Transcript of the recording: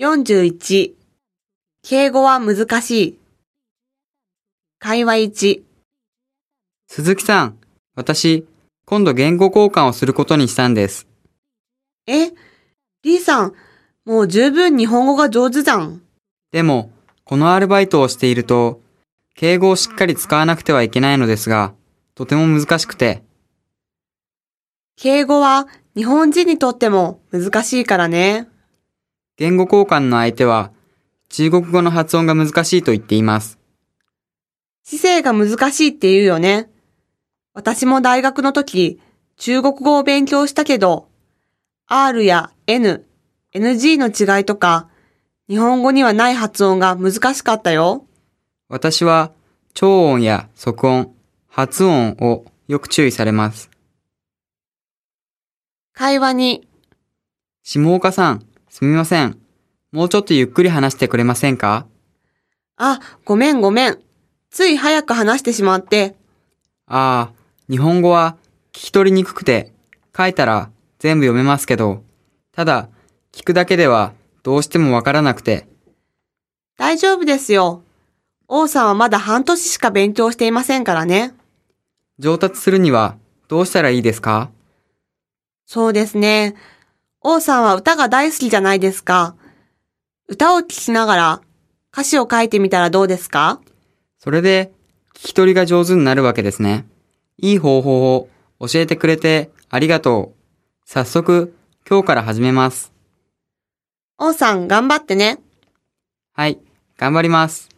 41敬語は難しい。会話1鈴木さん、私、今度言語交換をすることにしたんです。え、リーさん、もう十分日本語が上手じゃん。でも、このアルバイトをしていると、敬語をしっかり使わなくてはいけないのですが、とても難しくて、敬語は日本人にとっても難しいからね。言語交換の相手は、中国語の発音が難しいと言っています。姿勢が難しいって言うよね。私も大学の時、中国語を勉強したけど、R や N、NG の違いとか、日本語にはない発音が難しかったよ。私は、超音や即音、発音をよく注意されます。会話に、下岡さん、すみません。もうちょっとゆっくり話してくれませんか？あ、ごめんごめん。つい早く話してしまって、ああ、日本語は聞き取りにくくて、書いたら全部読めますけど、ただ、聞くだけではどうしてもわからなくて、大丈夫ですよ。王さんはまだ半年しか勉強していませんからね。上達するにはどうしたらいいですか？そうですね。王さんは歌が大好きじゃないですか。歌を聴きながら歌詞を書いてみたらどうですか？それで、聞き取りが上手になるわけですね。いい方法を教えてくれてありがとう。早速、今日から始めます。王さん頑張ってね。はい、頑張ります。